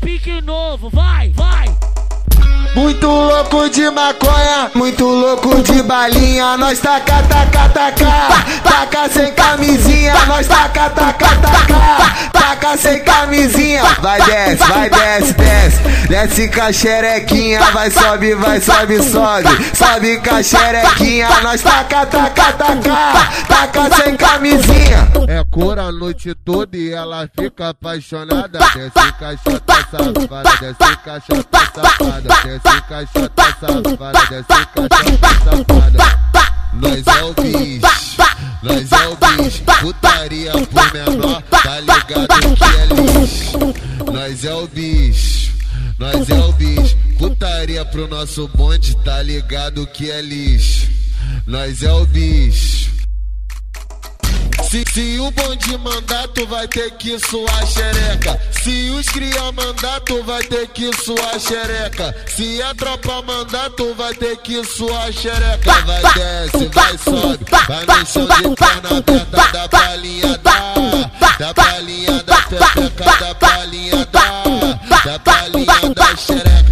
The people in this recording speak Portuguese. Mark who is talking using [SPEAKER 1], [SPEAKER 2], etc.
[SPEAKER 1] pique novo, vai, vai.
[SPEAKER 2] Muito louco de maconha, muito louco de balinha. Nós taca, taca, taca, taca sem camisinha. Nós taca, taca, taca, taca sem camisinha. Vai desce, vai desce, desce, desce com a xerequinha. Vai sobe, vai sobe, sobe, sobe com a xerequinha. Nós taca, taca, taca, taca sem camisinha.
[SPEAKER 3] É cor a noite toda e ela fica apaixonada. Desce caixota safada, desce caixota safada, desce caixota safada, desce caixota safada. Nós é o bicho, bicho, putaria por menor, tá ligado que é. Nós é o bicho, nós é o bicho, putaria pro nosso bonde, tá ligado que é lixo. Nós é o bicho. Se, se o bonde mandar, tu vai ter que suar xereca. Se os cria mandar, tu vai ter que suar xereca. Se a tropa mandar, tu vai ter que suar xereca. Vai desce, vai sobe, vai no chão de perna aberta balinha da pepeca, da balinha da,